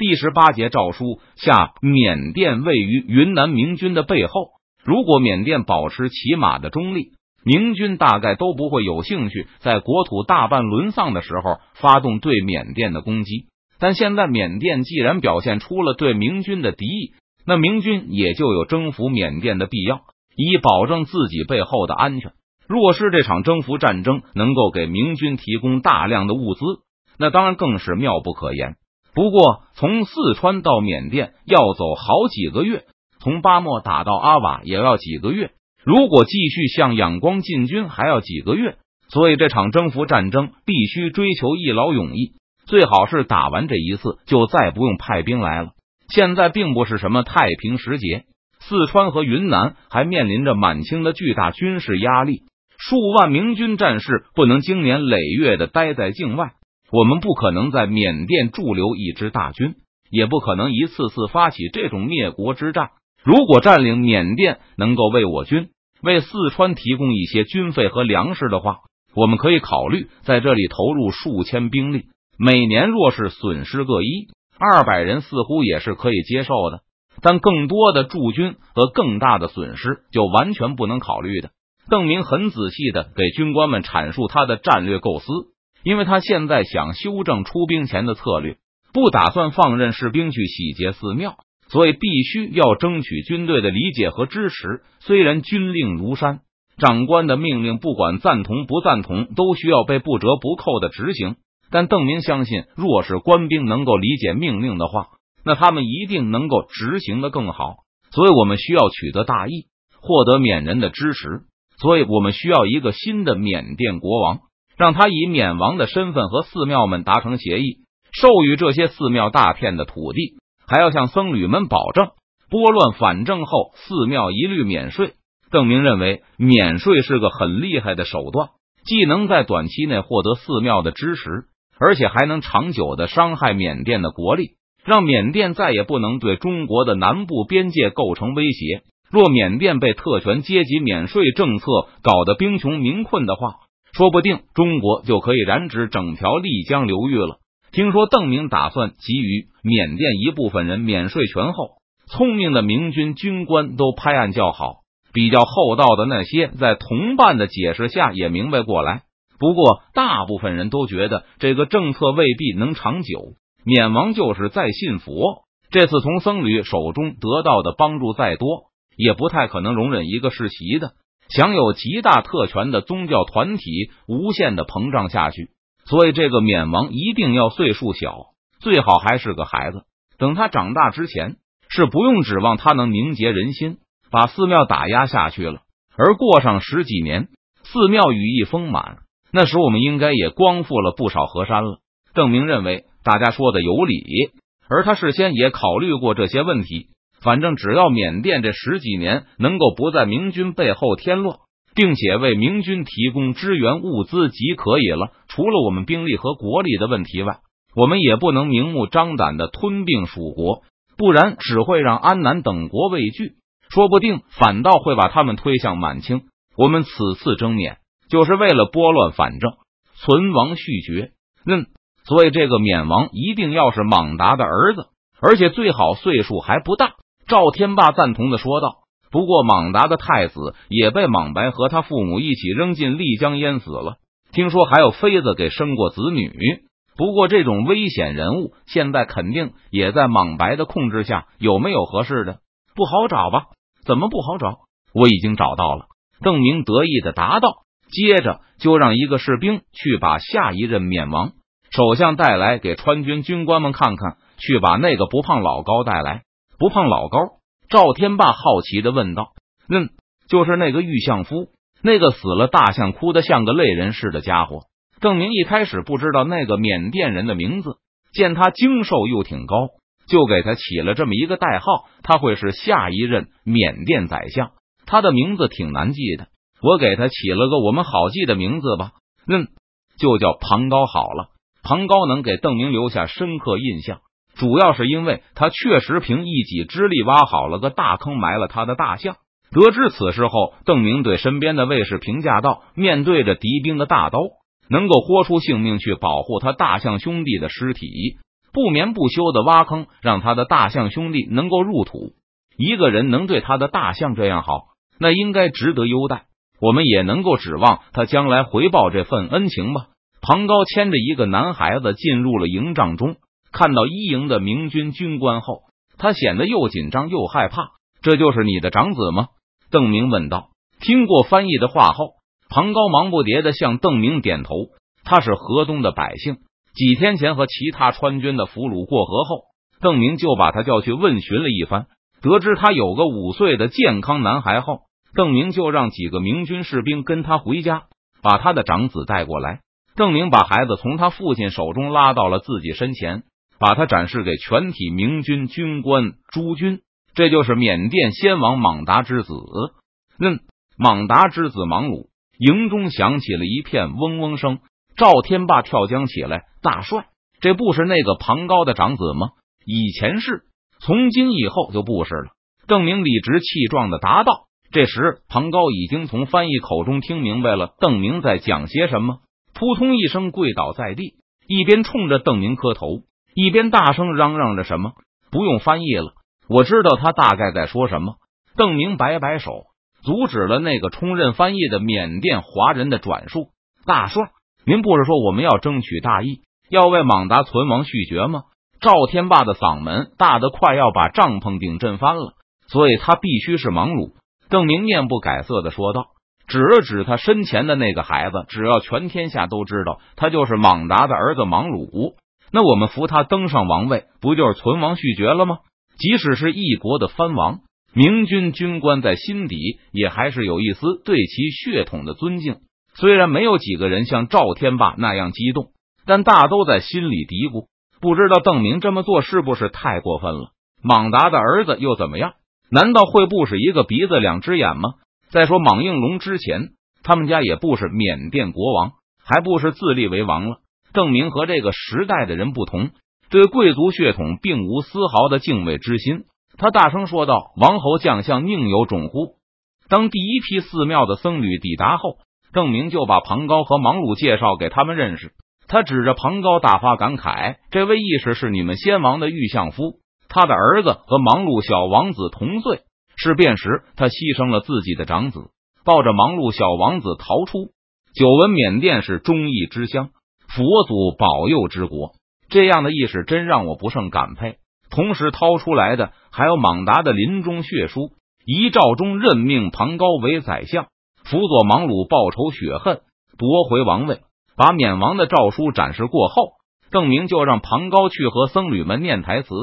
第十八节诏书下，缅甸位于云南明军的背后。如果缅甸保持起码的中立，明军大概都不会有兴趣在国土大半沦丧的时候发动对缅甸的攻击。但现在缅甸既然表现出了对明军的敌意，那明军也就有征服缅甸的必要，以保证自己背后的安全。若是这场征服战争能够给明军提供大量的物资，那当然更是妙不可言。不过，从四川到缅甸要走好几个月，从巴莫打到阿瓦也要几个月，如果继续向仰光进军，还要几个月。所以，这场征服战争必须追求一劳永逸。最好是打完这一次就再不用派兵来了。现在并不是什么太平时节，四川和云南还面临着满清的巨大军事压力，数万明军战士不能经年累月的待在境外。我们不可能在缅甸驻留一支大军，也不可能一次次发起这种灭国之战。如果占领缅甸能够为我军、为四川提供一些军费和粮食的话，我们可以考虑在这里投入数千兵力。每年若是损失个一二百人，似乎也是可以接受的。但更多的驻军和更大的损失，就完全不能考虑的。邓明很仔细的给军官们阐述他的战略构思，因为他现在想修正出兵前的策略，不打算放任士兵去洗劫寺庙，所以必须要争取军队的理解和支持。虽然军令如山，长官的命令不管赞同不赞同，都需要被不折不扣的执行。但邓明相信，若是官兵能够理解命令的话，那他们一定能够执行的更好。所以我们需要取得大义，获得缅人的支持。所以我们需要一个新的缅甸国王，让他以缅王的身份和寺庙们达成协议，授予这些寺庙大片的土地，还要向僧侣们保证，拨乱反正后，寺庙一律免税。邓明认为，免税是个很厉害的手段，既能在短期内获得寺庙的支持。而且还能长久的伤害缅甸的国力，让缅甸再也不能对中国的南部边界构成威胁。若缅甸被特权阶级免税政策搞得兵穷民困的话，说不定中国就可以染指整条丽江流域了。听说邓明打算给予缅甸一部分人免税权后，聪明的明军军官都拍案叫好，比较厚道的那些在同伴的解释下也明白过来。不过，大部分人都觉得这个政策未必能长久。缅王就是再信佛，这次从僧侣手中得到的帮助再多，也不太可能容忍一个世袭的、享有极大特权的宗教团体无限的膨胀下去。所以，这个冕王一定要岁数小，最好还是个孩子。等他长大之前，是不用指望他能凝结人心，把寺庙打压下去了。而过上十几年，寺庙羽翼丰满。那时我们应该也光复了不少河山了。邓明认为大家说的有理，而他事先也考虑过这些问题。反正只要缅甸这十几年能够不在明军背后添乱，并且为明军提供支援物资即可以了。除了我们兵力和国力的问题外，我们也不能明目张胆的吞并蜀国，不然只会让安南等国畏惧，说不定反倒会把他们推向满清。我们此次征缅。就是为了拨乱反正，存亡续绝。嗯，所以这个缅王一定要是莽达的儿子，而且最好岁数还不大。赵天霸赞同的说道。不过，莽达的太子也被莽白和他父母一起扔进丽江淹死了。听说还有妃子给生过子女。不过，这种危险人物现在肯定也在莽白的控制下。有没有合适的？不好找吧？怎么不好找？我已经找到了。邓明得意的答道。接着就让一个士兵去把下一任缅王首相带来，给川军军官们看看。去把那个不胖老高带来。不胖老高，赵天霸好奇的问道：“嗯，就是那个玉相夫，那个死了大象哭的像个泪人似的家伙。”郑明一开始不知道那个缅甸人的名字，见他精瘦又挺高，就给他起了这么一个代号。他会是下一任缅甸宰相，他的名字挺难记的。我给他起了个我们好记的名字吧，嗯，就叫庞高好了。庞高能给邓明留下深刻印象，主要是因为他确实凭一己之力挖好了个大坑，埋了他的大象。得知此事后，邓明对身边的卫士评价道：“面对着敌兵的大刀，能够豁出性命去保护他大象兄弟的尸体，不眠不休的挖坑，让他的大象兄弟能够入土。一个人能对他的大象这样好，那应该值得优待。我们也能够指望他将来回报这份恩情吧。庞高牵着一个男孩子进入了营帐中，看到一营的明军军官后，他显得又紧张又害怕。这就是你的长子吗？邓明问道。听过翻译的话后，庞高忙不迭的向邓明点头。他是河东的百姓，几天前和其他川军的俘虏过河后，邓明就把他叫去问询了一番。得知他有个五岁的健康男孩后，邓明就让几个明军士兵跟他回家，把他的长子带过来。邓明把孩子从他父亲手中拉到了自己身前，把他展示给全体明军军官诸军。这就是缅甸先王莽达之子。嗯，莽达之子莽鲁。营中响起了一片嗡嗡声。赵天霸跳江起来，大帅，这不是那个庞高的长子吗？以前是，从今以后就不是了。邓明理直气壮的答道。这时，庞高已经从翻译口中听明白了邓明在讲些什么。扑通一声跪倒在地，一边冲着邓明磕头，一边大声嚷嚷着什么。不用翻译了，我知道他大概在说什么。邓明摆摆手，阻止了那个充任翻译的缅甸华人的转述。大帅，您不是说我们要争取大义，要为莽达存亡续绝吗？赵天霸的嗓门大得快要把帐篷顶震翻了，所以他必须是莽鲁。邓明面不改色的说道。指了指他身前的那个孩子，只要全天下都知道他就是莽达的儿子莽鲁，那我们扶他登上王位，不就是存亡续绝了吗？即使是一国的藩王，明军军官在心底也还是有一丝对其血统的尊敬。虽然没有几个人像赵天霸那样激动，但大都在心里嘀咕：不知道邓明这么做是不是太过分了？莽达的儿子又怎么样？难道会不是一个鼻子两只眼吗？再说莽应龙之前，他们家也不是缅甸国王，还不是自立为王了。证明和这个时代的人不同，对贵族血统并无丝毫的敬畏之心。他大声说道：“王侯将相宁有种乎？”当第一批寺庙的僧侣抵达后，郑明就把庞高和莽鲁介绍给他们认识。他指着庞高大发感慨：“这位义士是你们先王的御相夫，他的儿子和莽鲁小王子同岁。”事变时，他牺牲了自己的长子，抱着忙碌小王子逃出。久闻缅甸是忠义之乡，佛祖保佑之国，这样的意识真让我不胜感佩。同时掏出来的还有莽达的临终血书，遗诏中任命庞高为宰相，辅佐莽鲁报仇雪恨，夺回王位。把缅王的诏书展示过后，邓明就让庞高去和僧侣们念台词，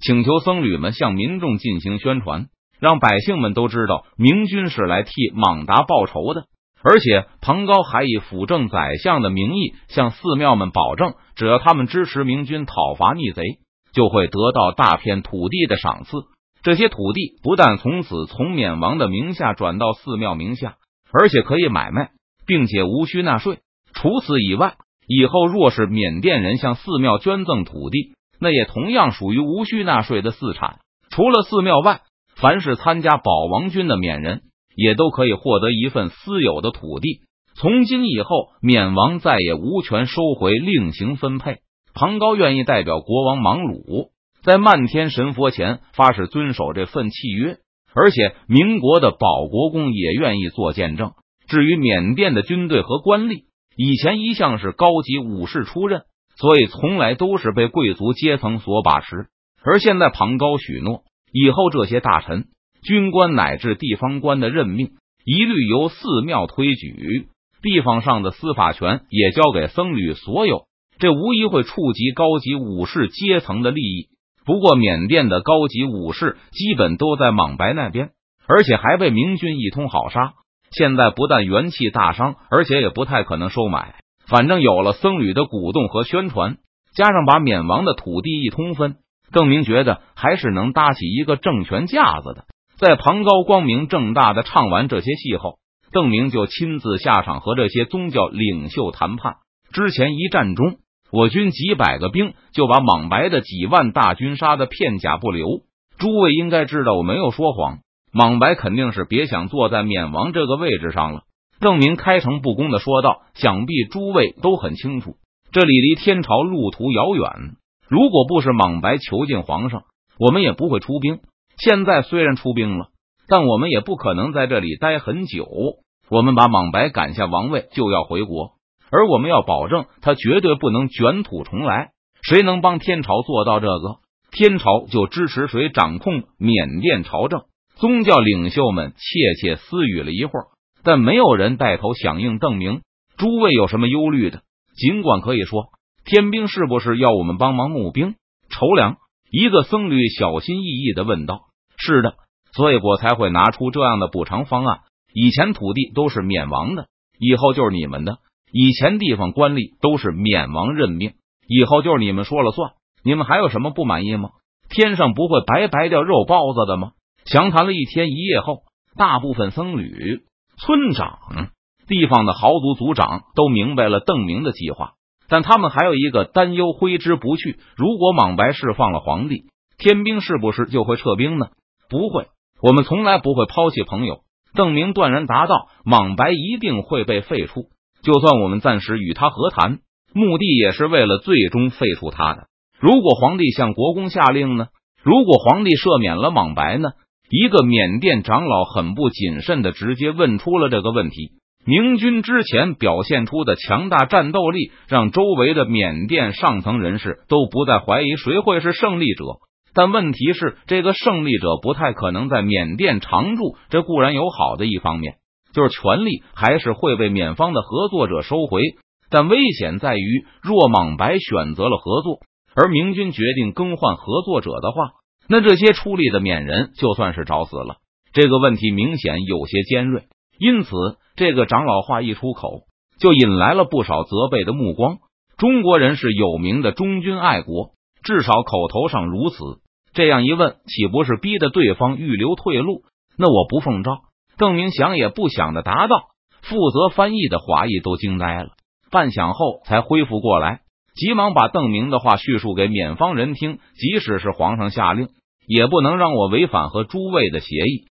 请求僧侣们向民众进行宣传。让百姓们都知道明君是来替莽达报仇的，而且庞高还以辅政宰相的名义向寺庙们保证，只要他们支持明军讨伐逆贼，就会得到大片土地的赏赐。这些土地不但从此从缅王的名下转到寺庙名下，而且可以买卖，并且无需纳税。除此以外，以后若是缅甸人向寺庙捐赠土地，那也同样属于无需纳税的私产。除了寺庙外，凡是参加保王军的缅人，也都可以获得一份私有的土地。从今以后，缅王再也无权收回，另行分配。庞高愿意代表国王莽鲁，在漫天神佛前发誓遵守这份契约，而且民国的保国公也愿意做见证。至于缅甸的军队和官吏，以前一向是高级武士出任，所以从来都是被贵族阶层所把持。而现在庞高许诺。以后这些大臣、军官乃至地方官的任命，一律由寺庙推举，地方上的司法权也交给僧侣所有。这无疑会触及高级武士阶层的利益。不过，缅甸的高级武士基本都在莽白那边，而且还被明军一通好杀。现在不但元气大伤，而且也不太可能收买。反正有了僧侣的鼓动和宣传，加上把缅王的土地一通分。邓明觉得还是能搭起一个政权架子的。在庞高光明正大的唱完这些戏后，邓明就亲自下场和这些宗教领袖谈判。之前一战中，我军几百个兵就把莽白的几万大军杀的片甲不留。诸位应该知道我没有说谎，莽白肯定是别想坐在缅王这个位置上了。邓明开诚布公的说道：“想必诸位都很清楚，这里离天朝路途遥远。”如果不是莽白囚禁皇上，我们也不会出兵。现在虽然出兵了，但我们也不可能在这里待很久。我们把莽白赶下王位，就要回国，而我们要保证他绝对不能卷土重来。谁能帮天朝做到这个，天朝就支持谁掌控缅甸朝政。宗教领袖们窃窃私语了一会儿，但没有人带头响应。邓明，诸位有什么忧虑的？尽管可以说，天兵是不是要我们帮忙募兵筹粮？一个僧侣小心翼翼的问道：“是的，所以我才会拿出这样的补偿方案。”以前土地都是免王的，以后就是你们的；以前地方官吏都是免王任命，以后就是你们说了算。你们还有什么不满意吗？天上不会白白掉肉包子的吗？详谈了一天一夜后，大部分僧侣、村长、地方的豪族族长都明白了邓明的计划，但他们还有一个担忧挥之不去：如果莽白释放了皇帝，天兵是不是就会撤兵呢？不会，我们从来不会抛弃朋友。邓明断然答道：“莽白一定会被废除，就算我们暂时与他和谈，目的也是为了最终废除他的。如果皇帝向国公下令呢？如果皇帝赦免了莽白呢？”一个缅甸长老很不谨慎的直接问出了这个问题。明军之前表现出的强大战斗力，让周围的缅甸上层人士都不再怀疑谁会是胜利者。但问题是，这个胜利者不太可能在缅甸常驻。这固然有好的一方面，就是权力还是会被缅方的合作者收回。但危险在于，若莽白选择了合作，而明军决定更换合作者的话，那这些出力的缅人就算是找死了。这个问题明显有些尖锐，因此这个长老话一出口，就引来了不少责备的目光。中国人是有名的忠君爱国。至少口头上如此。这样一问，岂不是逼得对方预留退路？那我不奉诏。邓明想也不想的答道。负责翻译的华裔都惊呆了，半晌后才恢复过来，急忙把邓明的话叙述给缅方人听。即使是皇上下令，也不能让我违反和诸位的协议。